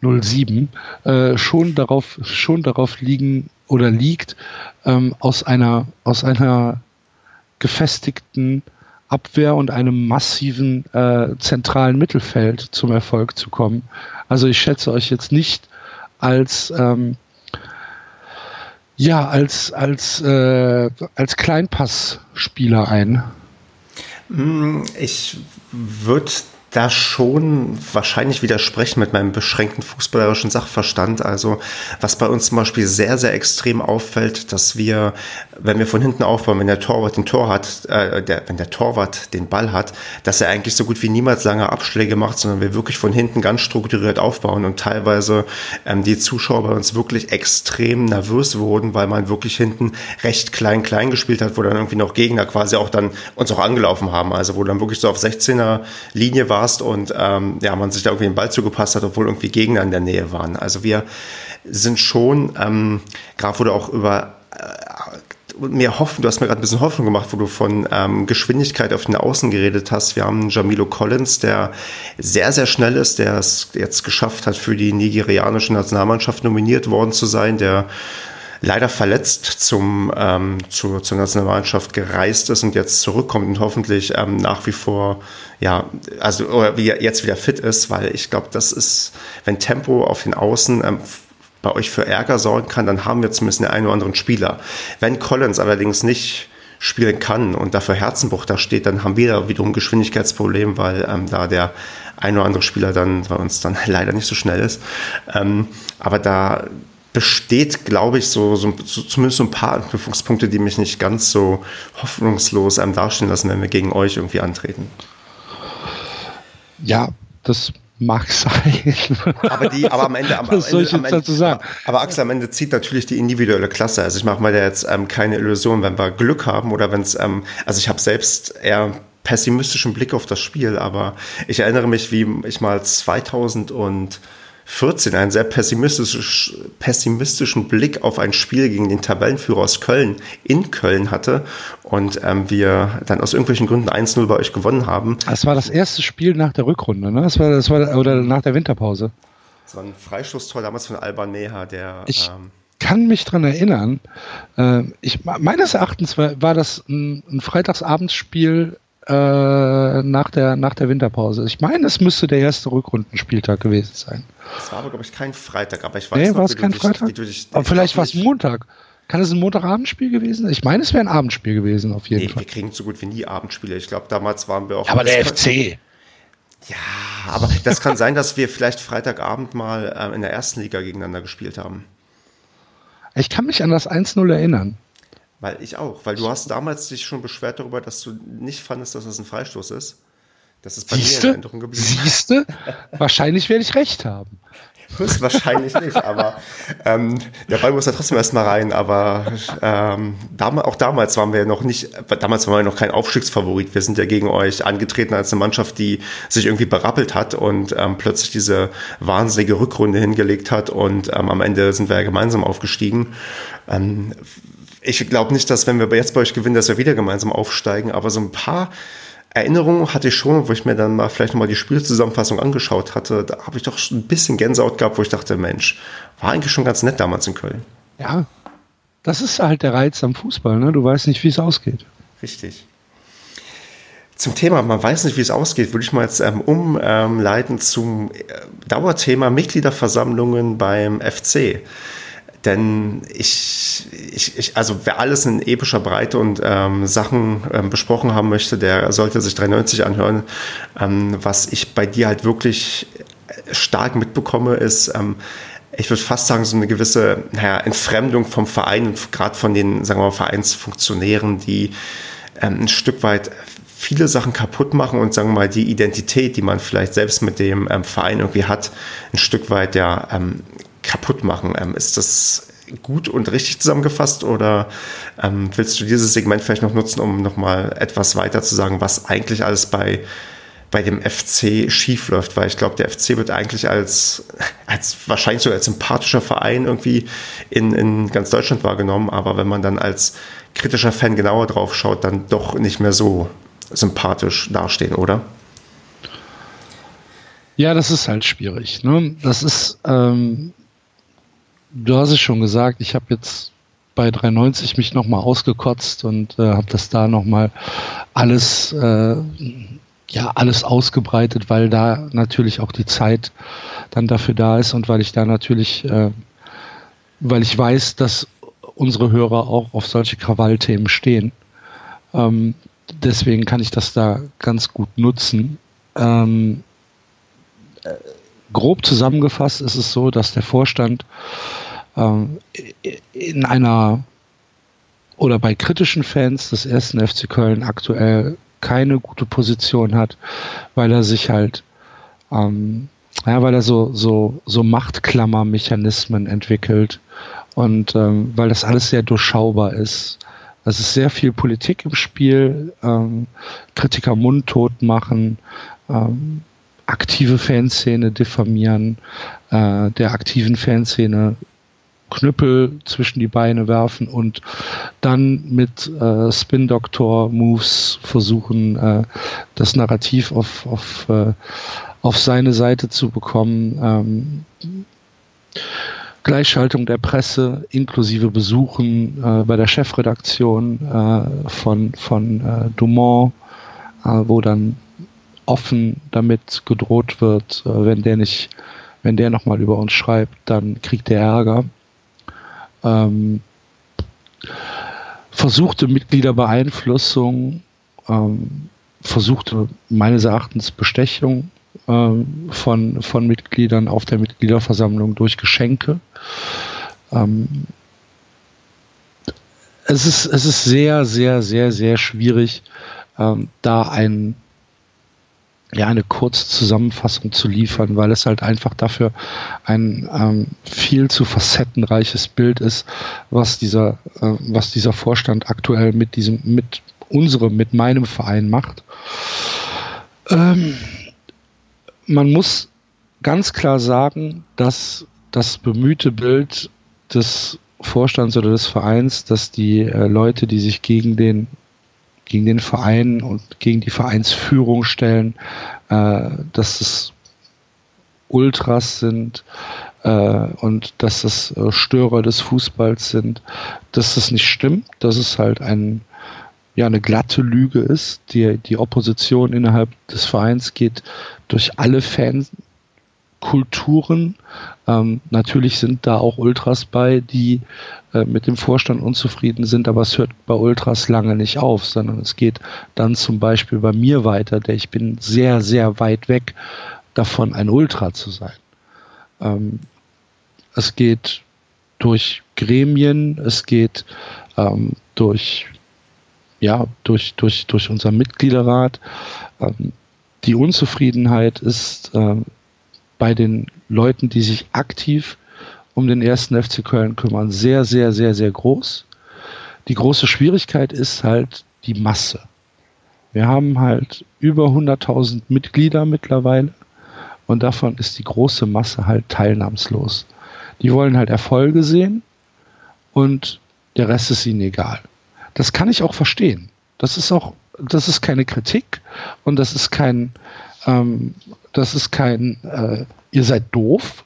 07 äh, schon darauf schon darauf liegen oder liegt ähm, aus einer aus einer gefestigten Abwehr und einem massiven äh, zentralen Mittelfeld zum Erfolg zu kommen. Also ich schätze euch jetzt nicht als ähm, ja als als äh, als Kleinpassspieler ein. Hm, ich würde da schon wahrscheinlich widersprechen mit meinem beschränkten fußballerischen Sachverstand. Also was bei uns zum Beispiel sehr, sehr extrem auffällt, dass wir, wenn wir von hinten aufbauen, wenn der Torwart den Tor hat, äh, der, wenn der Torwart den Ball hat, dass er eigentlich so gut wie niemals lange Abschläge macht, sondern wir wirklich von hinten ganz strukturiert aufbauen und teilweise ähm, die Zuschauer bei uns wirklich extrem nervös wurden, weil man wirklich hinten recht klein, klein gespielt hat, wo dann irgendwie noch Gegner quasi auch dann uns auch angelaufen haben. Also wo dann wirklich so auf 16er Linie war, warst und ähm, ja, man sich da irgendwie den Ball zugepasst hat, obwohl irgendwie Gegner in der Nähe waren. Also wir sind schon, ähm, wo du auch über äh, mehr Hoffnung, du hast mir gerade ein bisschen Hoffnung gemacht, wo du von ähm, Geschwindigkeit auf den Außen geredet hast. Wir haben Jamilo Collins, der sehr, sehr schnell ist, der es jetzt geschafft hat, für die nigerianische Nationalmannschaft nominiert worden zu sein, der leider verletzt zum, ähm, zu, zur Nationalmannschaft gereist ist und jetzt zurückkommt und hoffentlich ähm, nach wie vor, ja, also wie jetzt wieder fit ist, weil ich glaube, das ist, wenn Tempo auf den Außen ähm, bei euch für Ärger sorgen kann, dann haben wir zumindest einen oder anderen Spieler. Wenn Collins allerdings nicht spielen kann und dafür Herzenbruch da steht, dann haben wir da wiederum Geschwindigkeitsproblem, weil ähm, da der ein oder andere Spieler dann bei uns dann leider nicht so schnell ist. Ähm, aber da besteht, glaube ich, so, so, zumindest so ein paar Anknüpfungspunkte, die mich nicht ganz so hoffnungslos ähm, dastehen lassen, wenn wir gegen euch irgendwie antreten. Ja, das mag sein. Aber die, aber am Ende, am, soll Ende, am? Aber, aber Axel, am Ende zieht natürlich die individuelle Klasse. Also ich mache mir da jetzt ähm, keine Illusion, wenn wir Glück haben oder wenn es, ähm, also ich habe selbst eher pessimistischen Blick auf das Spiel, aber ich erinnere mich, wie ich mal 2000 und 14 einen sehr pessimistisch, pessimistischen Blick auf ein Spiel gegen den Tabellenführer aus Köln in Köln hatte und ähm, wir dann aus irgendwelchen Gründen 1-0 bei euch gewonnen haben. Das war das erste Spiel nach der Rückrunde, ne? Das war, das war, oder nach der Winterpause. Das war ein Freistoßtor damals von Alban Neha, der. Ich ähm, kann mich daran erinnern. Äh, ich, meines Erachtens war, war das ein, ein Freitagsabendsspiel äh, nach, der, nach der Winterpause. Ich meine, es müsste der erste Rückrundenspieltag gewesen sein. Es war aber, glaube ich, kein Freitag, aber ich weiß nee, war es kein dich, Freitag? dich, aber vielleicht war es Montag. Kann es ein Montagabendspiel gewesen sein? Ich meine, es wäre ein Abendspiel gewesen, auf jeden nee, Fall. wir kriegen so gut wie nie Abendspiele. Ich glaube, damals waren wir auch. Ja, aber der FC. Ja, aber das kann sein, dass wir vielleicht Freitagabend mal äh, in der ersten Liga gegeneinander gespielt haben. Ich kann mich an das 1-0 erinnern. Weil ich auch, weil du hast damals dich schon beschwert darüber, dass du nicht fandest, dass das ein Freistoß ist. Das ist bei Siehste? mir in Erinnerung geblieben. Siehste? Wahrscheinlich werde ich recht haben. Höchstwahrscheinlich nicht, aber ähm, der Ball muss ja trotzdem erstmal rein. Aber ähm, damals, auch damals waren wir noch nicht, damals waren wir noch kein Aufstiegsfavorit. Wir sind ja gegen euch angetreten als eine Mannschaft, die sich irgendwie berappelt hat und ähm, plötzlich diese wahnsinnige Rückrunde hingelegt hat und ähm, am Ende sind wir ja gemeinsam aufgestiegen. Ähm, ich glaube nicht, dass wenn wir jetzt bei euch gewinnen, dass wir wieder gemeinsam aufsteigen, aber so ein paar Erinnerungen hatte ich schon, wo ich mir dann mal vielleicht nochmal die Spielzusammenfassung angeschaut hatte, da habe ich doch ein bisschen Gänsehaut gehabt, wo ich dachte, Mensch, war eigentlich schon ganz nett damals in Köln. Ja, das ist halt der Reiz am Fußball, ne? Du weißt nicht, wie es ausgeht. Richtig. Zum Thema, man weiß nicht, wie es ausgeht, würde ich mal jetzt ähm, umleiten zum äh, Dauerthema Mitgliederversammlungen beim FC. Denn ich, ich, ich, also wer alles in epischer Breite und ähm, Sachen ähm, besprochen haben möchte, der sollte sich 93 anhören. Ähm, was ich bei dir halt wirklich stark mitbekomme, ist, ähm, ich würde fast sagen, so eine gewisse naja, Entfremdung vom Verein und gerade von den, sagen wir mal, Vereinsfunktionären, die ähm, ein Stück weit viele Sachen kaputt machen und sagen wir mal die Identität, die man vielleicht selbst mit dem ähm, Verein irgendwie hat, ein Stück weit ja ähm, kaputt machen. Ähm, ist das gut und richtig zusammengefasst oder ähm, willst du dieses Segment vielleicht noch nutzen, um nochmal etwas weiter zu sagen, was eigentlich alles bei, bei dem FC schief läuft? Weil ich glaube, der FC wird eigentlich als, als wahrscheinlich so als sympathischer Verein irgendwie in, in ganz Deutschland wahrgenommen, aber wenn man dann als kritischer Fan genauer drauf schaut, dann doch nicht mehr so sympathisch dastehen, oder? Ja, das ist halt schwierig. Ne? Das ist, ähm, du hast es schon gesagt, ich habe jetzt bei 390 mich nochmal ausgekotzt und äh, habe das da nochmal alles, äh, ja, alles ausgebreitet, weil da natürlich auch die Zeit dann dafür da ist und weil ich da natürlich, äh, weil ich weiß, dass unsere Hörer auch auf solche Krawallthemen stehen. Ähm, deswegen kann ich das da ganz gut nutzen. Ähm, äh, grob zusammengefasst ist es so, dass der Vorstand ähm, in einer oder bei kritischen Fans des ersten FC Köln aktuell keine gute Position hat, weil er sich halt, ähm, ja, weil er so, so, so Machtklammermechanismen entwickelt und ähm, weil das alles sehr durchschaubar ist. Es ist sehr viel Politik im Spiel, ähm, Kritiker mundtot machen, ähm, aktive Fanszene diffamieren, äh, der aktiven Fanszene Knüppel zwischen die Beine werfen und dann mit äh, Spin-Doctor-Moves versuchen, äh, das Narrativ auf, auf, äh, auf seine Seite zu bekommen. Ähm, Gleichschaltung der Presse inklusive Besuchen äh, bei der Chefredaktion äh, von, von äh, Dumont, äh, wo dann offen damit gedroht wird, äh, wenn der nicht, wenn der nochmal über uns schreibt, dann kriegt der Ärger. Ähm, versuchte Mitgliederbeeinflussung, ähm, versuchte meines Erachtens Bestechung ähm, von, von Mitgliedern auf der Mitgliederversammlung durch Geschenke. Ähm, es, ist, es ist sehr, sehr, sehr, sehr schwierig, ähm, da ein ja, eine Kurzzusammenfassung zu liefern, weil es halt einfach dafür ein ähm, viel zu facettenreiches Bild ist, was dieser, äh, was dieser Vorstand aktuell mit diesem, mit unserem, mit meinem Verein macht. Ähm, man muss ganz klar sagen, dass das bemühte Bild des Vorstands oder des Vereins, dass die äh, Leute, die sich gegen den gegen den Verein und gegen die Vereinsführung stellen, äh, dass es Ultras sind äh, und dass es äh, Störer des Fußballs sind, dass das nicht stimmt, dass es halt ein ja eine glatte Lüge ist. Die, die Opposition innerhalb des Vereins geht durch alle Fankulturen. Ähm, natürlich sind da auch Ultras bei, die äh, mit dem Vorstand unzufrieden sind, aber es hört bei Ultras lange nicht auf, sondern es geht dann zum Beispiel bei mir weiter, der ich bin sehr, sehr weit weg davon, ein Ultra zu sein. Ähm, es geht durch Gremien, es geht ähm, durch ja, durch, durch, durch unser Mitgliederrat. Ähm, die Unzufriedenheit ist äh, bei den Leuten, die sich aktiv um den ersten FC Köln kümmern, sehr, sehr, sehr, sehr groß. Die große Schwierigkeit ist halt die Masse. Wir haben halt über 100.000 Mitglieder mittlerweile und davon ist die große Masse halt teilnahmslos. Die wollen halt Erfolge sehen und der Rest ist ihnen egal. Das kann ich auch verstehen. Das ist auch, das ist keine Kritik und das ist kein, ähm, das ist kein, äh, ihr seid doof,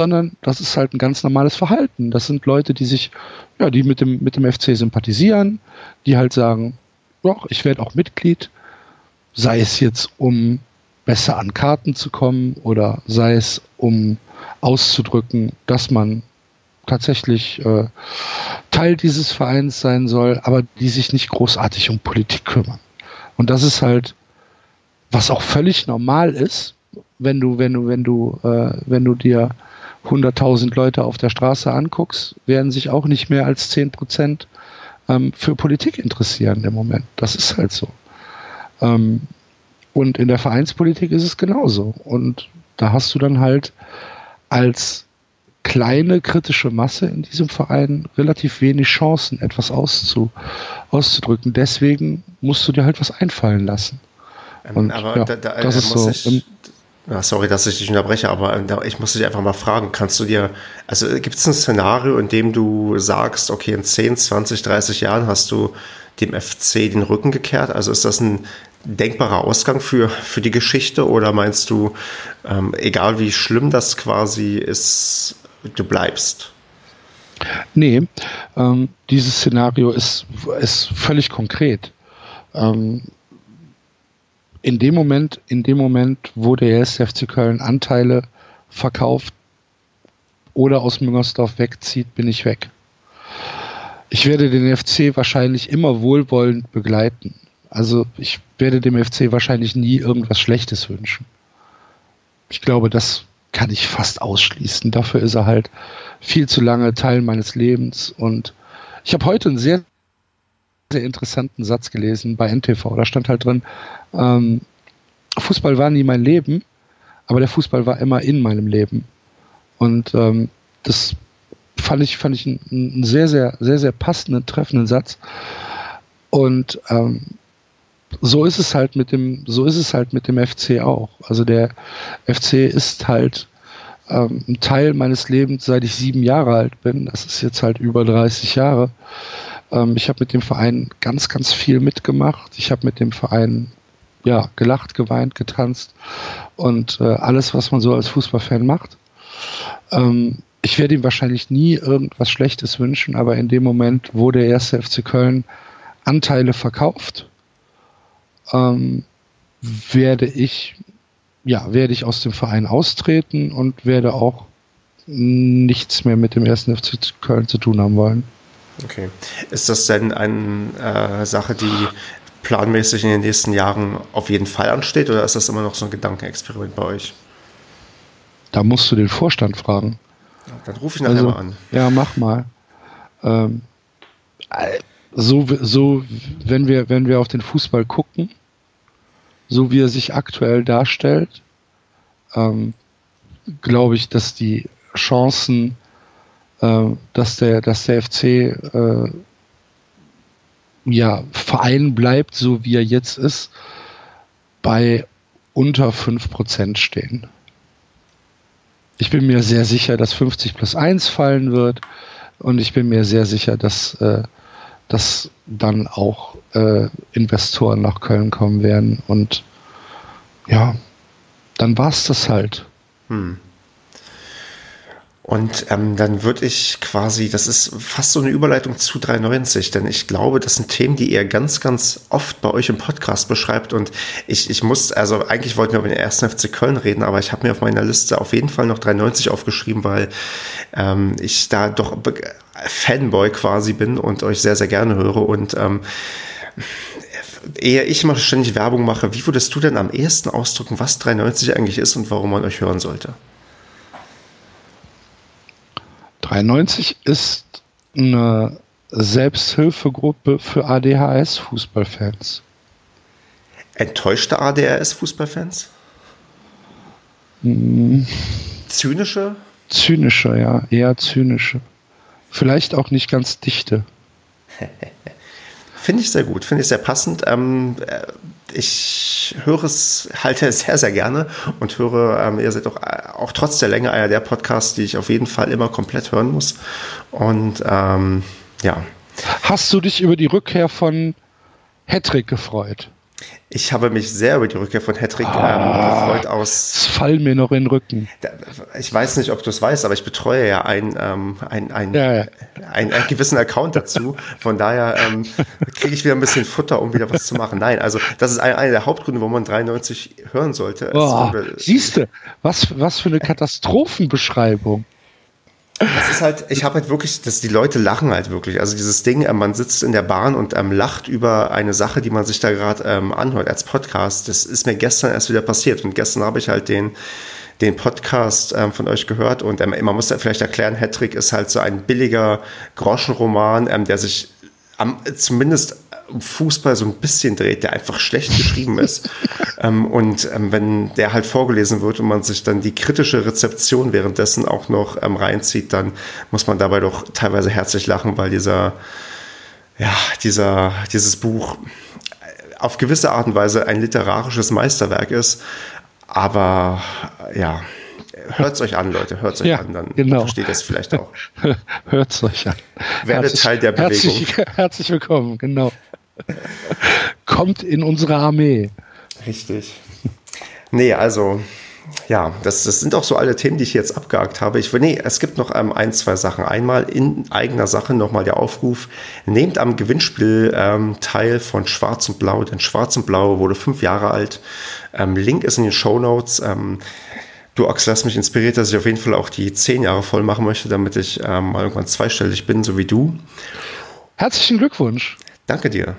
sondern das ist halt ein ganz normales Verhalten. Das sind Leute, die sich, ja, die mit dem, mit dem FC sympathisieren, die halt sagen, ja, ich werde auch Mitglied, sei es jetzt um besser an Karten zu kommen oder sei es um auszudrücken, dass man tatsächlich äh, Teil dieses Vereins sein soll, aber die sich nicht großartig um Politik kümmern. Und das ist halt, was auch völlig normal ist, wenn du, wenn du, wenn du, äh, wenn du dir 100.000 Leute auf der Straße anguckst, werden sich auch nicht mehr als 10 Prozent ähm, für Politik interessieren im Moment. Das ist halt so. Ähm, und in der Vereinspolitik ist es genauso. Und da hast du dann halt als kleine kritische Masse in diesem Verein relativ wenig Chancen, etwas auszu, auszudrücken. Deswegen musst du dir halt was einfallen lassen. Ähm, Und, aber ja, da, da, das ist so. Ich, ja, sorry, dass ich dich unterbreche, aber äh, ich muss dich einfach mal fragen, kannst du dir, also gibt es ein Szenario, in dem du sagst, okay, in 10, 20, 30 Jahren hast du dem FC den Rücken gekehrt? Also ist das ein denkbarer Ausgang für, für die Geschichte oder meinst du, ähm, egal wie schlimm das quasi ist, du bleibst? Nee, ähm, dieses Szenario ist, ist völlig konkret. Ähm, in dem Moment, in dem Moment, wo der FC Köln Anteile verkauft oder aus Müngersdorf wegzieht, bin ich weg. Ich werde den FC wahrscheinlich immer wohlwollend begleiten. Also ich werde dem FC wahrscheinlich nie irgendwas Schlechtes wünschen. Ich glaube, das kann ich fast ausschließen. Dafür ist er halt viel zu lange Teil meines Lebens. Und ich habe heute einen sehr, sehr interessanten Satz gelesen bei NTV. Da stand halt drin, ähm, Fußball war nie mein Leben, aber der Fußball war immer in meinem Leben. Und ähm, das fand ich, fand ich einen, sehr, sehr, sehr, sehr passenden, treffenden Satz. Und ähm, so ist es halt mit dem, so ist es halt mit dem FC auch. Also der FC ist halt ähm, ein Teil meines Lebens, seit ich sieben Jahre alt bin. Das ist jetzt halt über 30 Jahre. Ähm, ich habe mit dem Verein ganz, ganz viel mitgemacht. Ich habe mit dem Verein ja gelacht, geweint, getanzt und äh, alles, was man so als Fußballfan macht. Ähm, ich werde ihm wahrscheinlich nie irgendwas Schlechtes wünschen, aber in dem Moment, wo der erste FC Köln Anteile verkauft, ähm, werde ich ja, werde ich aus dem Verein austreten und werde auch nichts mehr mit dem ersten FC Köln zu tun haben wollen. Okay. Ist das denn eine äh, Sache, die planmäßig in den nächsten Jahren auf jeden Fall ansteht oder ist das immer noch so ein Gedankenexperiment bei euch? Da musst du den Vorstand fragen. Dann rufe ich nachher also, mal an. Ja, mach mal. Ähm, so, so, wenn wir, wenn wir auf den Fußball gucken, so wie er sich aktuell darstellt, ähm, glaube ich, dass die Chancen, dass der, dass der FC äh, ja, Verein bleibt, so wie er jetzt ist, bei unter 5% stehen. Ich bin mir sehr sicher, dass 50 plus 1 fallen wird und ich bin mir sehr sicher, dass, äh, dass dann auch äh, Investoren nach Köln kommen werden und ja, dann war es das halt. Hm. Und ähm, dann würde ich quasi, das ist fast so eine Überleitung zu 390, denn ich glaube, das sind Themen, die ihr ganz, ganz oft bei euch im Podcast beschreibt. Und ich, ich muss, also eigentlich wollten wir über den ersten FC Köln reden, aber ich habe mir auf meiner Liste auf jeden Fall noch 390 aufgeschrieben, weil ähm, ich da doch Fanboy quasi bin und euch sehr, sehr gerne höre. Und ähm, ehe ich mal ständig Werbung mache, wie würdest du denn am ehesten ausdrücken, was 390 eigentlich ist und warum man euch hören sollte? 93 ist eine Selbsthilfegruppe für ADHS-Fußballfans. Enttäuschte ADHS-Fußballfans? Hm. Zynische? Zynische, ja, eher zynische. Vielleicht auch nicht ganz dichte. Finde ich sehr gut, finde ich sehr passend. Ähm, äh, ich höre es, halte es sehr, sehr gerne und höre, ähm, ihr seid auch, äh, auch trotz der Länge einer der Podcasts, die ich auf jeden Fall immer komplett hören muss. Und ähm, ja. Hast du dich über die Rückkehr von Hattrick gefreut? Ich habe mich sehr über die Rückkehr von Hattrick ähm, ah, gefreut aus. Es fallen mir noch in den Rücken. Ich weiß nicht, ob du es weißt, aber ich betreue ja einen ähm, ein, ein, ja, ja. ein, einen gewissen Account dazu. Von daher ähm, kriege ich wieder ein bisschen Futter, um wieder was zu machen. Nein, also das ist einer der Hauptgründe, warum man 93 hören sollte. Oh, Siehst du, was, was für eine Katastrophenbeschreibung. Das ist halt, ich habe halt wirklich, dass die Leute lachen halt wirklich. Also dieses Ding, äh, man sitzt in der Bahn und ähm, lacht über eine Sache, die man sich da gerade ähm, anhört als Podcast. Das ist mir gestern erst wieder passiert. Und gestern habe ich halt den, den Podcast ähm, von euch gehört. Und ähm, man muss ja vielleicht erklären, Hattrick ist halt so ein billiger Groschenroman, ähm, der sich am, zumindest Fußball so ein bisschen dreht, der einfach schlecht geschrieben ist. ähm, und ähm, wenn der halt vorgelesen wird und man sich dann die kritische Rezeption währenddessen auch noch ähm, reinzieht, dann muss man dabei doch teilweise herzlich lachen, weil dieser, ja, dieser, dieses Buch auf gewisse Art und Weise ein literarisches Meisterwerk ist. Aber ja, hört es euch an, Leute, hört es euch ja, an, dann genau. versteht das vielleicht auch. hört es euch an. Werdet Teil der Bewegung. Herzlich, herzlich willkommen, genau. Kommt in unsere Armee. Richtig. Nee, also, ja, das, das sind auch so alle Themen, die ich jetzt abgehakt habe. Ich, nee, es gibt noch ähm, ein, zwei Sachen. Einmal in eigener Sache nochmal der Aufruf, nehmt am Gewinnspiel ähm, teil von Schwarz und Blau, denn Schwarz und Blau wurde fünf Jahre alt. Ähm, Link ist in den Show Notes. Ähm, du, Axel, hast mich inspiriert, dass ich auf jeden Fall auch die zehn Jahre voll machen möchte, damit ich ähm, mal irgendwann zweistellig bin, so wie du. Herzlichen Glückwunsch. Danke dir.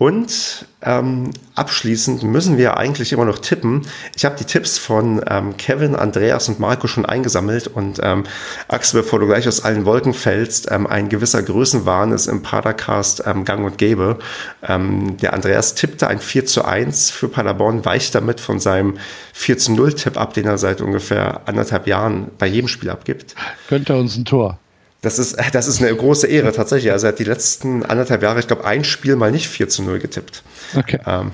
Und ähm, abschließend müssen wir eigentlich immer noch tippen. Ich habe die Tipps von ähm, Kevin, Andreas und Marco schon eingesammelt und ähm, Axel, bevor du gleich aus allen Wolken fällst, ähm, ein gewisser Größenwahn ist im Padercast ähm, gang und gäbe. Ähm, der Andreas tippte ein 4 zu 1 für Paderborn, weicht damit von seinem 4 zu 0 Tipp ab, den er seit ungefähr anderthalb Jahren bei jedem Spiel abgibt. Könnte uns ein Tor. Das ist, das ist eine große Ehre tatsächlich. Also er hat die letzten anderthalb Jahre, ich glaube, ein Spiel mal nicht 4 zu 0 getippt. Okay. Ähm,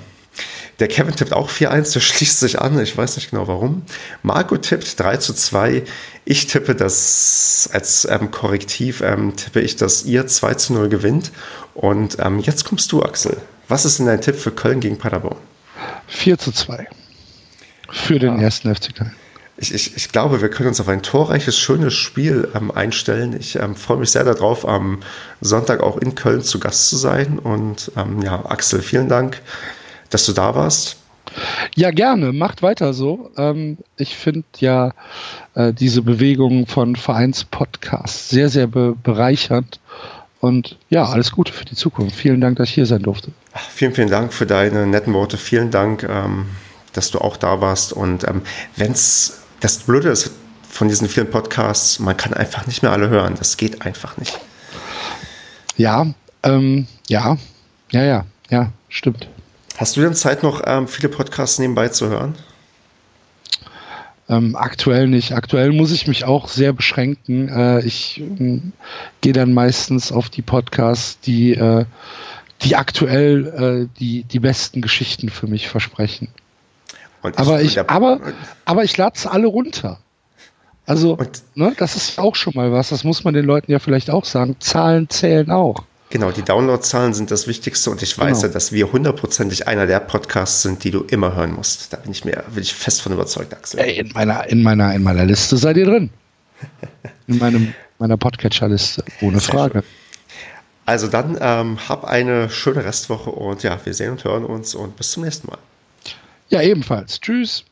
der Kevin tippt auch 4-1, der schließt sich an. Ich weiß nicht genau warum. Marco tippt 3 zu 2. Ich tippe das als ähm, Korrektiv, ähm, tippe ich, dass ihr 2 zu 0 gewinnt. Und ähm, jetzt kommst du, Axel. Was ist denn dein Tipp für Köln gegen Paderborn? 4 zu 2. Für den ah. ersten FC Köln. Ich, ich, ich, glaube, wir können uns auf ein torreiches, schönes Spiel ähm, einstellen. Ich ähm, freue mich sehr darauf, am Sonntag auch in Köln zu Gast zu sein. Und ähm, ja, Axel, vielen Dank dass du da warst. Ja, gerne. Macht weiter so. Ähm, ich finde ja äh, diese Bewegung von Vereinspodcasts sehr, sehr be bereichernd. Und ja, alles Gute für die Zukunft. Vielen Dank, dass ich hier sein durfte. Vielen, vielen Dank für deine netten Worte. Vielen Dank, ähm, dass du auch da warst. Und ähm, wenn es das Blöde ist von diesen vielen Podcasts, man kann einfach nicht mehr alle hören. Das geht einfach nicht. Ja, ähm, ja, ja, ja, ja, stimmt. Hast du denn Zeit, noch ähm, viele Podcasts nebenbei zu hören? Ähm, aktuell nicht. Aktuell muss ich mich auch sehr beschränken. Äh, ich äh, gehe dann meistens auf die Podcasts, die, äh, die aktuell äh, die, die besten Geschichten für mich versprechen. Ich, aber, ich, aber, aber ich lade es alle runter. Also, ne, das ist auch schon mal was. Das muss man den Leuten ja vielleicht auch sagen. Zahlen zählen auch. Genau, die Downloadzahlen sind das Wichtigste und ich weiß genau. ja, dass wir hundertprozentig einer der Podcasts sind, die du immer hören musst. Da bin ich mir bin ich fest von überzeugt, Axel. Ey, in meiner, in meiner, in meiner Liste seid ihr drin. In meinem, meiner Podcatcher-Liste, ohne Sehr Frage. Schön. Also dann ähm, hab eine schöne Restwoche und ja, wir sehen und hören uns und bis zum nächsten Mal. Ja, ebenfalls. Tschüss.